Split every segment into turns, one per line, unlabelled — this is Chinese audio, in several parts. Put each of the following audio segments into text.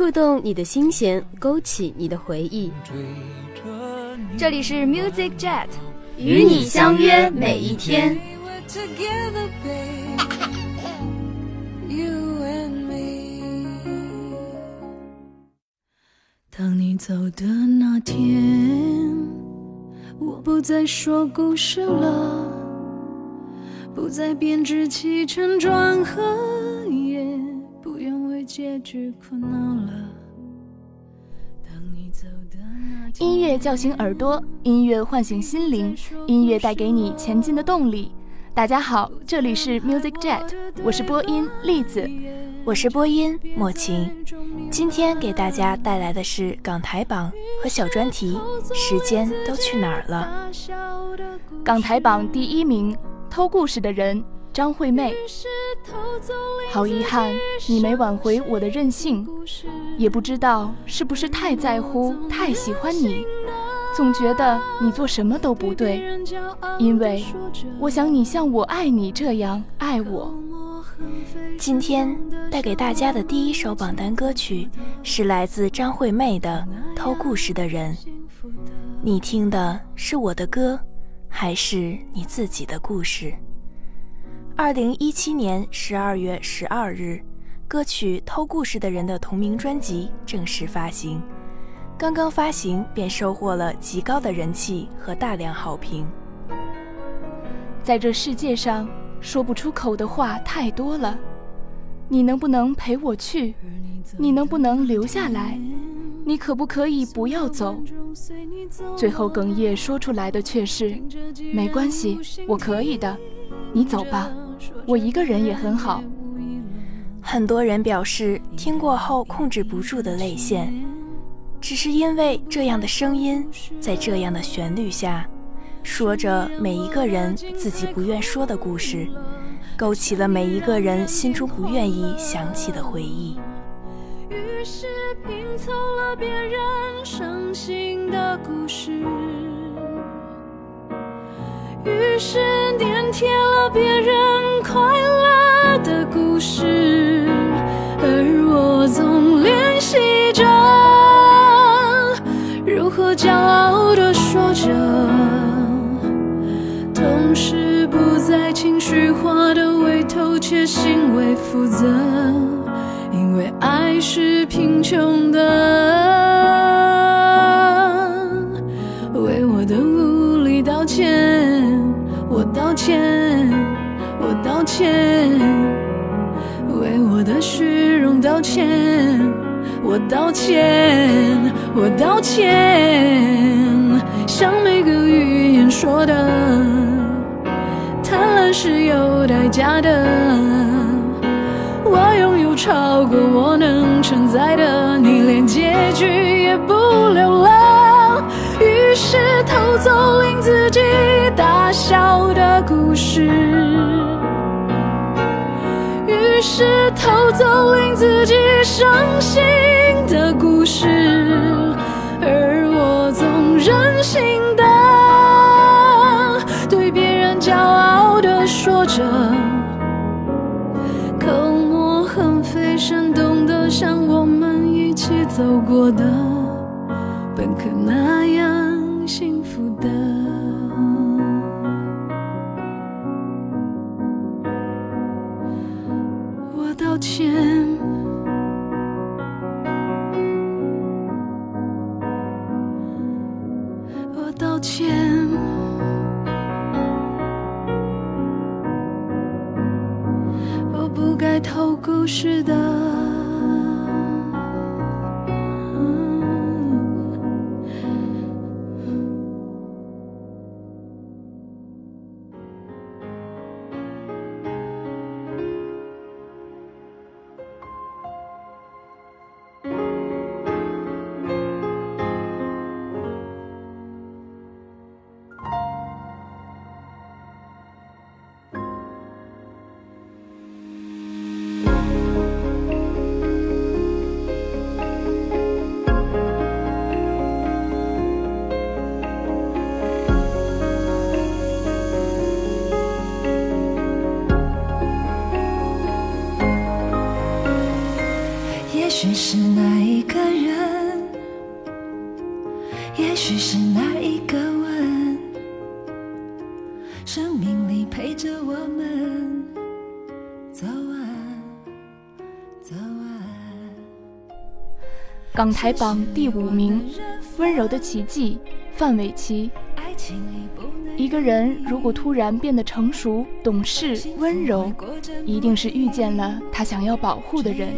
触动你的心弦，勾起你的回忆。
这里是 Music Jet，
与你相约每一天。
当你走的那天，我不再说故事了。不再编织起承转合，结局苦恼了。
音乐叫醒耳朵，音乐唤醒心灵，音乐带给你前进的动力。大家好，这里是 Music Jet，我是播音栗子，
我是播音莫晴。今天给大家带来的是港台榜和小专题《时间都去哪儿了》。
港台榜第一名。偷故事的人，张惠妹。好遗憾，你没挽回我的任性，也不知道是不是太在乎、太喜欢你，总觉得你做什么都不对。因为我想你像我爱你这样爱我。
今天带给大家的第一首榜单歌曲是来自张惠妹的《偷故事的人》，你听的是我的歌。还是你自己的故事。二零一七年十二月十二日，歌曲《偷故事的人》的同名专辑正式发行，刚刚发行便收获了极高的人气和大量好评。
在这世界上，说不出口的话太多了。你能不能陪我去？你能不能留下来？你可不可以不要走？最后哽咽说出来的却是：没关系，我可以的，你走吧，我一个人也很好。
很多人表示听过后控制不住的泪腺，只是因为这样的声音，在这样的旋律下，说着每一个人自己不愿说的故事，勾起了每一个人心中不愿意想起的回忆。
于是拼凑了别人伤心的故事，于是粘贴了别人快乐的故事，而我总练习着如何骄傲地说着，同时不再情绪化的为偷窃行为负责。因为爱是贫穷的，为我的道歉，我道歉，我道歉，为我的虚荣道歉，我道歉，我道歉。像每个语言说的，贪婪是有代价的。我拥有超过我能承载的，你连结局也不留了。走令自己大笑的故事，于是偷走令自己伤心的故事，而我总任性的对别人骄傲的说着。生动的像我们一起走过的，本可那
港台榜第五名，《温柔的奇迹》，范玮琪。一个人如果突然变得成熟、懂事、温柔，一定是遇见了他想要保护的人。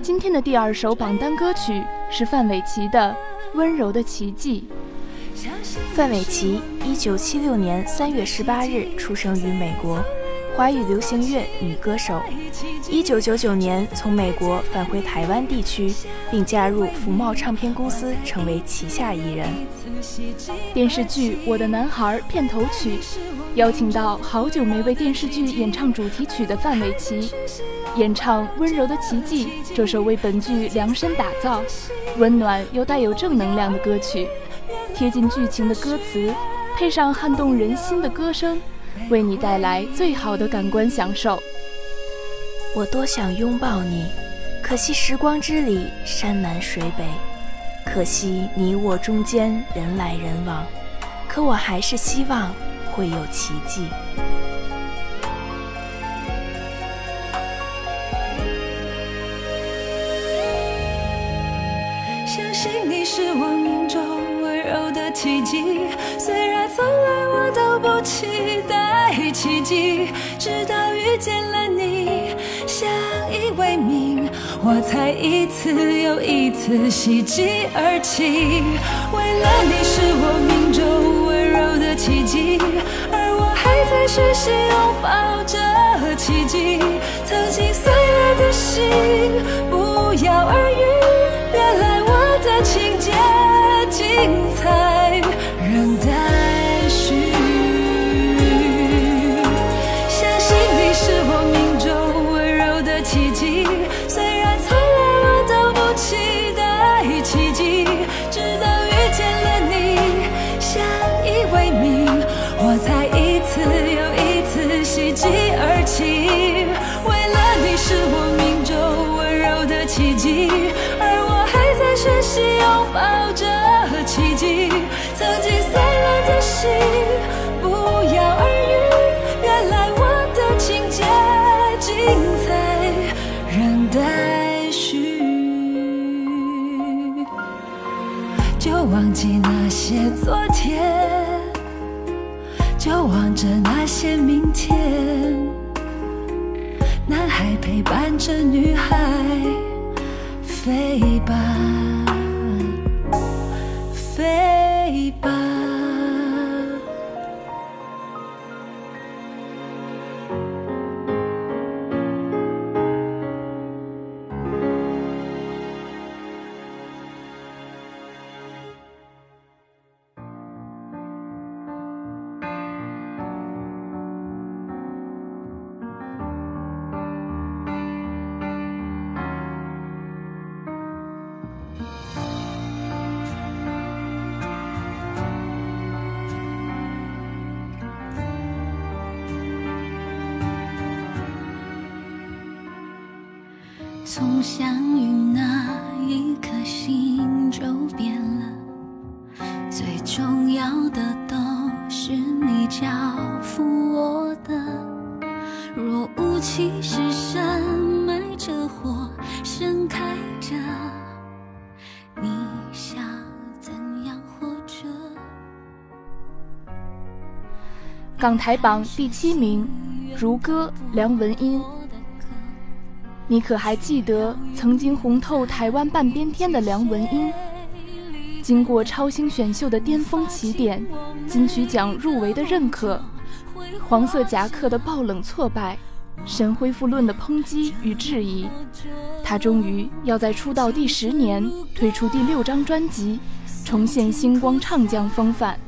今天的第二首榜单歌曲是范玮琪的《温柔的奇迹》。
范玮琪，一九七六年三月十八日出生于美国。华语流行乐女歌手，一九九九年从美国返回台湾地区，并加入福茂唱片公司，成为旗下艺人。
电视剧《我的男孩》片头曲，邀请到好久没为电视剧演唱主题曲的范玮琪，演唱《温柔的奇迹》这首为本剧量身打造、温暖又带有正能量的歌曲，贴近剧情的歌词，配上撼动人心的歌声。为你带来最好的感官享受。
我多想拥抱你，可惜时光之里山南水北，可惜你我中间人来人往，可我还是希望会有奇迹。
奇迹，虽然从来我都不期待。奇迹，直到遇见了你，相依为命，我才一次又一次喜极而泣。为了你是我命中温柔的奇迹，而我还在学习拥抱着奇迹。曾经碎了的心，不药而愈，就忘记那些昨天就望着那些明天男孩陪伴着女孩飞吧。
从相遇那一刻，心就变了。最重要的都是你交付我的。若无其事深埋着火，盛开着，你想怎样活着？
港台榜第七名，如歌，梁文音。你可还记得曾经红透台湾半边天的梁文音？经过超星选秀的巅峰起点，金曲奖入围的认可，黄色夹克的爆冷挫败，神恢复论的抨击与质疑，他终于要在出道第十年推出第六张专辑，重现星光唱将风范。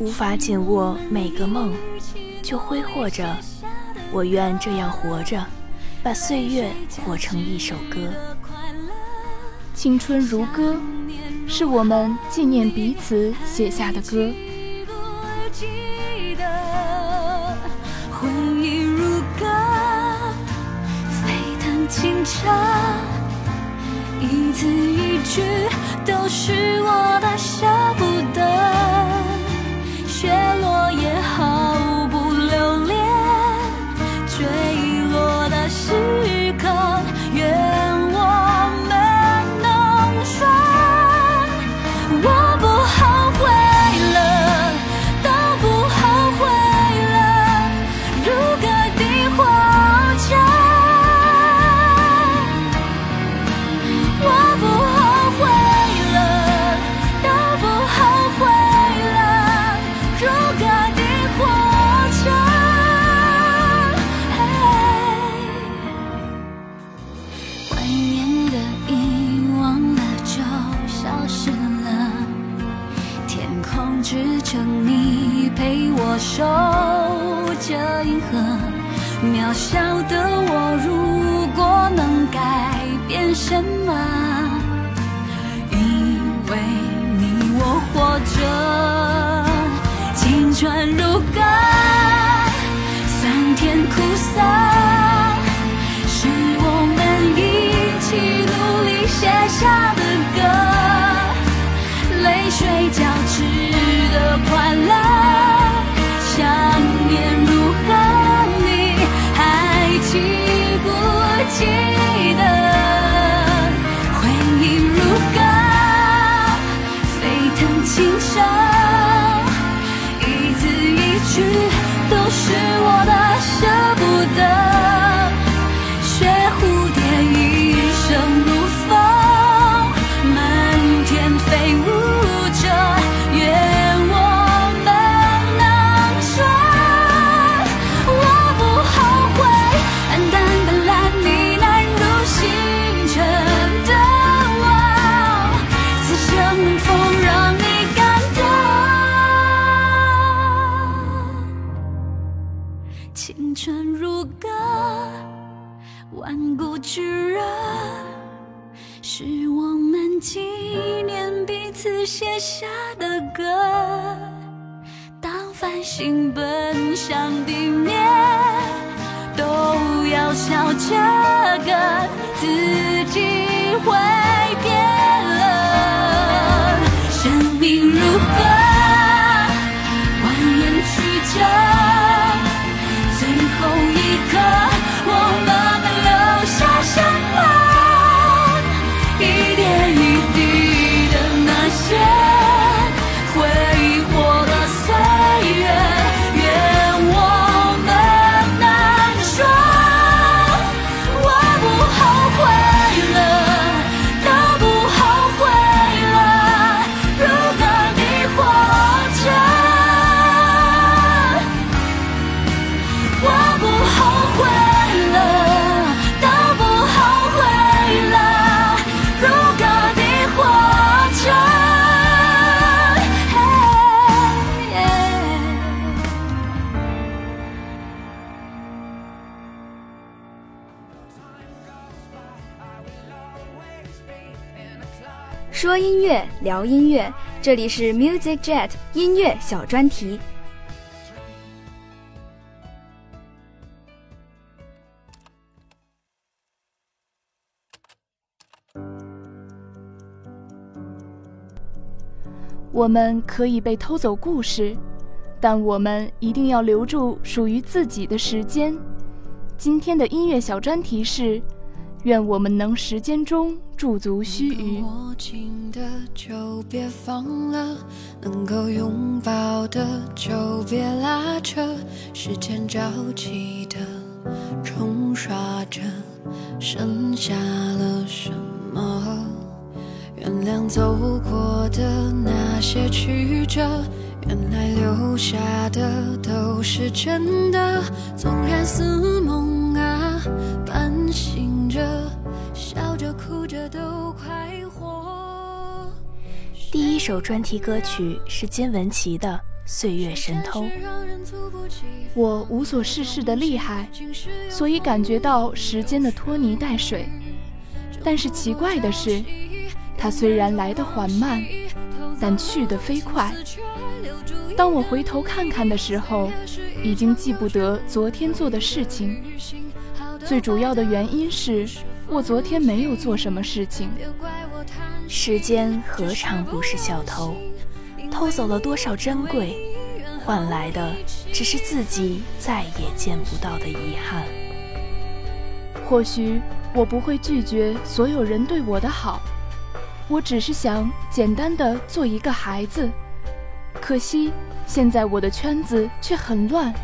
无法紧握每个梦，就挥霍着，我愿这样活着。把岁月活成一首歌，
青春如歌，是我们纪念彼此写下的歌。
回忆如歌，沸腾清澈，一字一句都是我的声。
支甜苦万古炙热，是我们纪念彼此写下的歌。当繁星奔向地面，都要笑这个自己会变了。生命如歌，蜿蜒曲折，最后一刻，我们什么？
聊音乐，这里是 Music Jet 音乐小专题。
我们可以被偷走故事，但我们一定要留住属于自己的时间。今天的音乐小专题是：愿我们能时间中驻足须臾。
握紧的就别放了，能够拥抱的就别拉扯。时间着急的冲刷着，剩下了什么？原谅走过的那些曲折，原来留下的都是真的。纵然似
第一首专题歌曲是金玟岐的《岁月神偷》。
我无所事事的厉害，所以感觉到时间的拖泥带水。但是奇怪的是，它虽然来得缓慢，但去得飞快。当我回头看看的时候，已经记不得昨天做的事情。最主要的原因是我昨天没有做什么事情。
时间何尝不是小偷？偷走了多少珍贵，换来的只是自己再也见不到的遗憾。
或许我不会拒绝所有人对我的好，我只是想简单的做一个孩子。可惜现在我的圈子却很乱，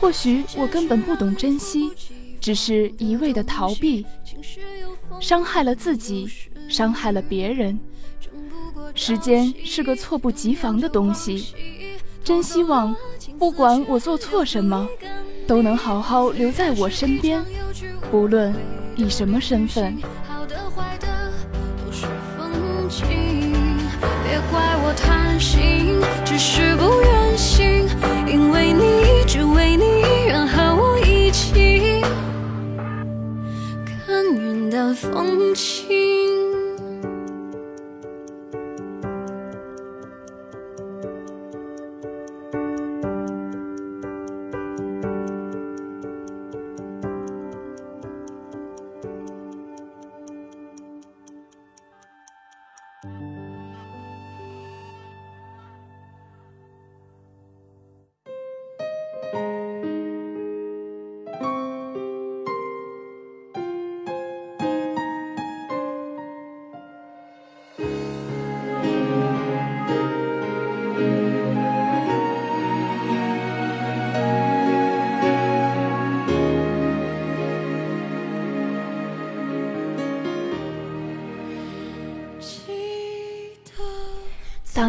或许我根本不懂珍惜，只是一味的逃避，伤害了自己，伤害了别人。时间是个猝不及防的东西，真希望不管我做错什么，都能好好留在我身边，不论以什么身份。
别怪我贪心，只
是不愿风轻。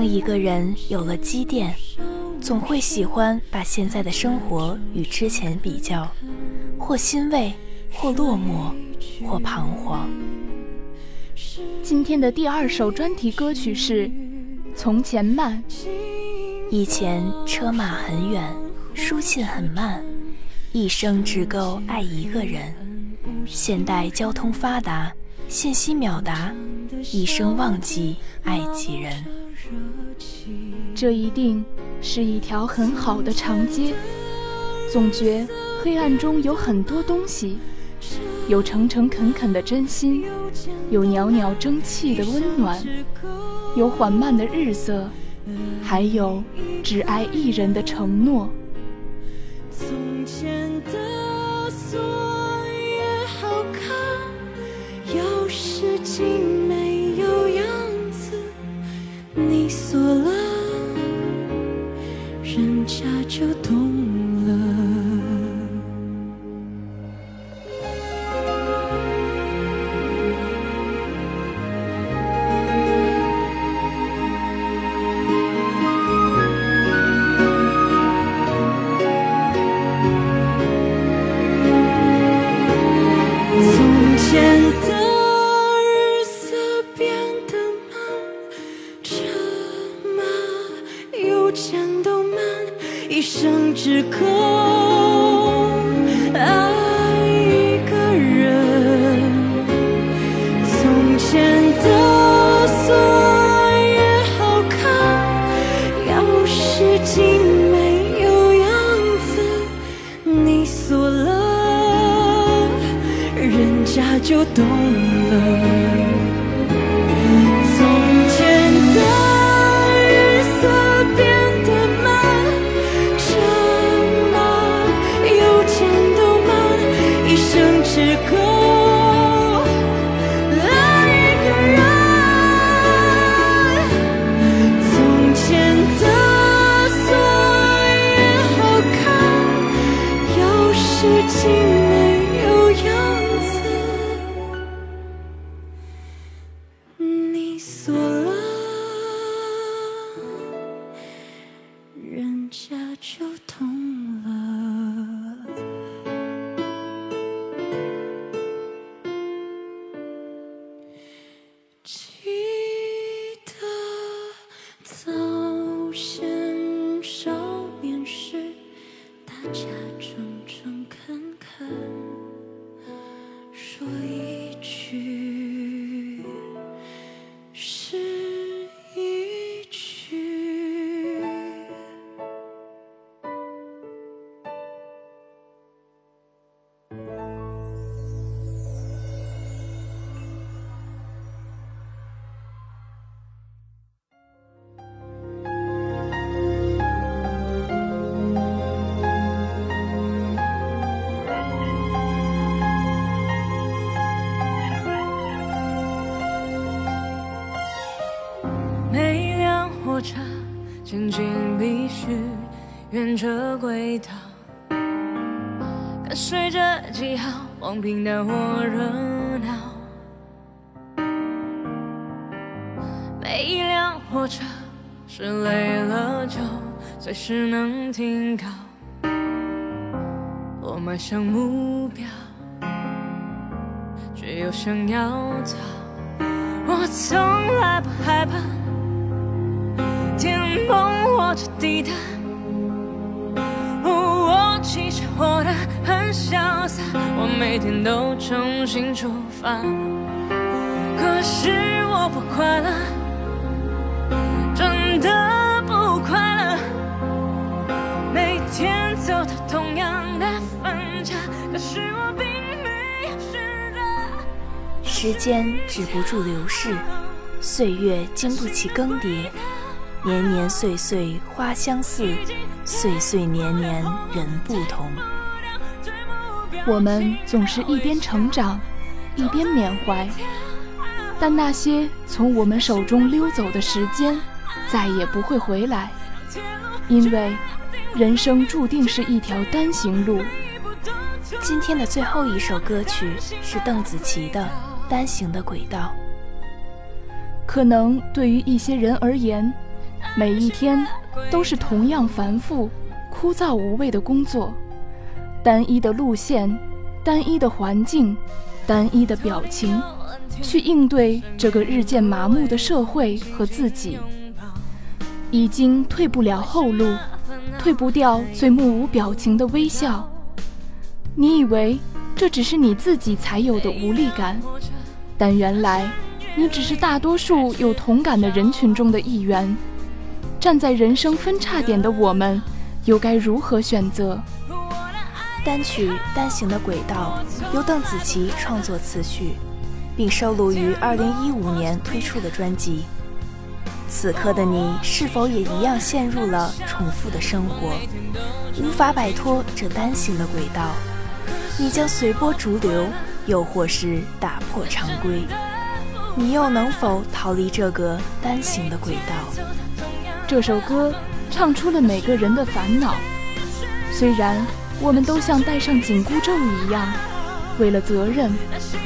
当一个人有了积淀，总会喜欢把现在的生活与之前比较，或欣慰，或落寞，或彷徨。
今天的第二首专题歌曲是《从前慢》。
以前车马很远，书信很慢，一生只够爱一个人。现代交通发达，信息秒达，一生忘记爱几人。
这一定是一条很好的长街，总觉黑暗中有很多东西，有诚诚恳恳的真心，有袅袅蒸汽的温暖，有缓慢的日色，还有只爱一人的承诺。
从前的锁车前
进必须沿着轨道，跟随着记号，往平淡或热闹。每一辆火车是累了就随时能停靠，我迈向目标，却又想要逃。我从来不害怕天崩或
我，其实活得很潇洒，我每天都重新出发，可是我不快乐，真的不快乐，每天走到同样的分岔，可是我并没有试着。
时间止不住流逝，岁月经不起更迭。年年岁岁花相似，岁岁年年人不同。
我们总是一边成长，一边缅怀，但那些从我们手中溜走的时间，再也不会回来，因为人生注定是一条单行路。
今天的最后一首歌曲是邓紫棋的《单行的轨道》。
可能对于一些人而言，每一天都是同样繁复、枯燥无味的工作，单一的路线，单一的环境，单一的表情，去应对这个日渐麻木的社会和自己，已经退不了后路，退不掉最目无表情的微笑。你以为这只是你自己才有的无力感，但原来你只是大多数有同感的人群中的一员。站在人生分叉点的我们，又该如何选择？
单曲《单行的轨道》由邓紫棋创作词曲，并收录于2015年推出的专辑。此刻的你是否也一样陷入了重复的生活，无法摆脱这单行的轨道？你将随波逐流，又或是打破常规？你又能否逃离这个单行的轨道？
这首歌唱出了每个人的烦恼。虽然我们都像戴上紧箍咒一样，为了责任，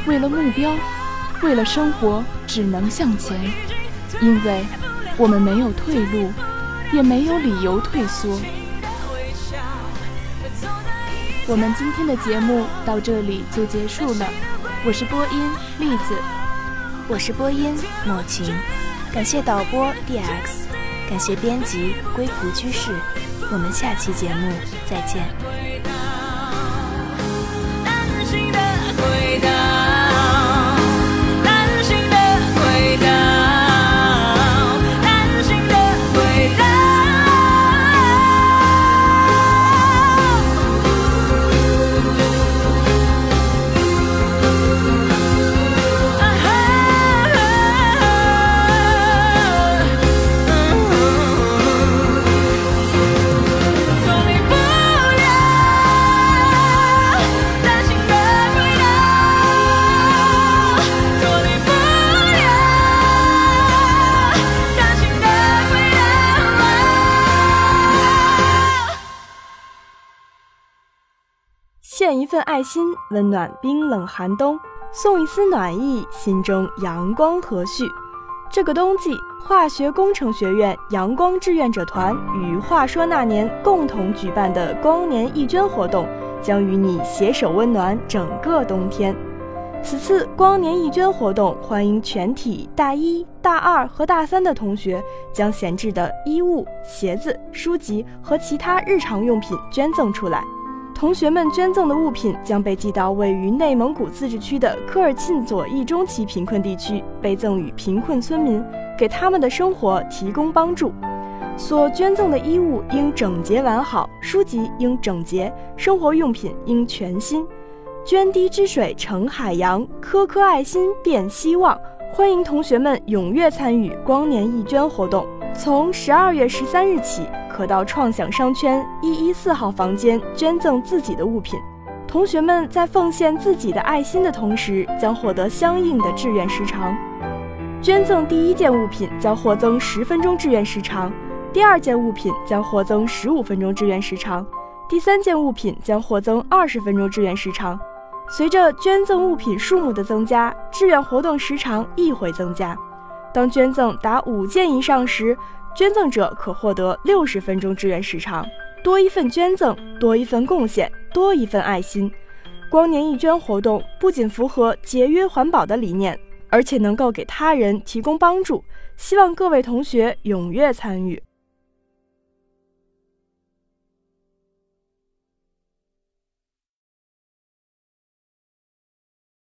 为了目标，为了生活，只能向前，因为我们没有退路，也没有理由退缩。我们今天的节目到这里就结束了。我是播音栗子，
我是播音莫晴，感谢导播 DX。感谢编辑归途居士，我们下期节目再见。
温暖冰冷寒冬；送一丝暖意，心中阳光和煦。这个冬季，化学工程学院阳光志愿者团与话说那年共同举办的光年义捐活动，将与你携手温暖整个冬天。此次光年义捐活动，欢迎全体大一、大二和大三的同学将闲置的衣物、鞋子、书籍和其他日常用品捐赠出来。同学们捐赠的物品将被寄到位于内蒙古自治区的科尔沁左翼中旗贫困地区，被赠予贫困村民，给他们的生活提供帮助。所捐赠的衣物应整洁完好，书籍应整洁，生活用品应全新。涓滴之水成海洋，颗颗爱心变希望。欢迎同学们踊跃参与光年义捐活动，从十二月十三日起。可到创想商圈一一四号房间捐赠自己的物品。同学们在奉献自己的爱心的同时，将获得相应的志愿时长。捐赠第一件物品将获增十分钟志愿时长，第二件物品将获增十五分钟志愿时长，第三件物品将获增二十分钟志愿时长。随着捐赠物品数目的增加，志愿活动时长亦会增加。当捐赠达五件以上时，捐赠者可获得六十分钟志愿时长，多一份捐赠，多一份贡献，多一份爱心。光年义捐活动不仅符合节约环保的理念，而且能够给他人提供帮助。希望各位同学踊跃参与。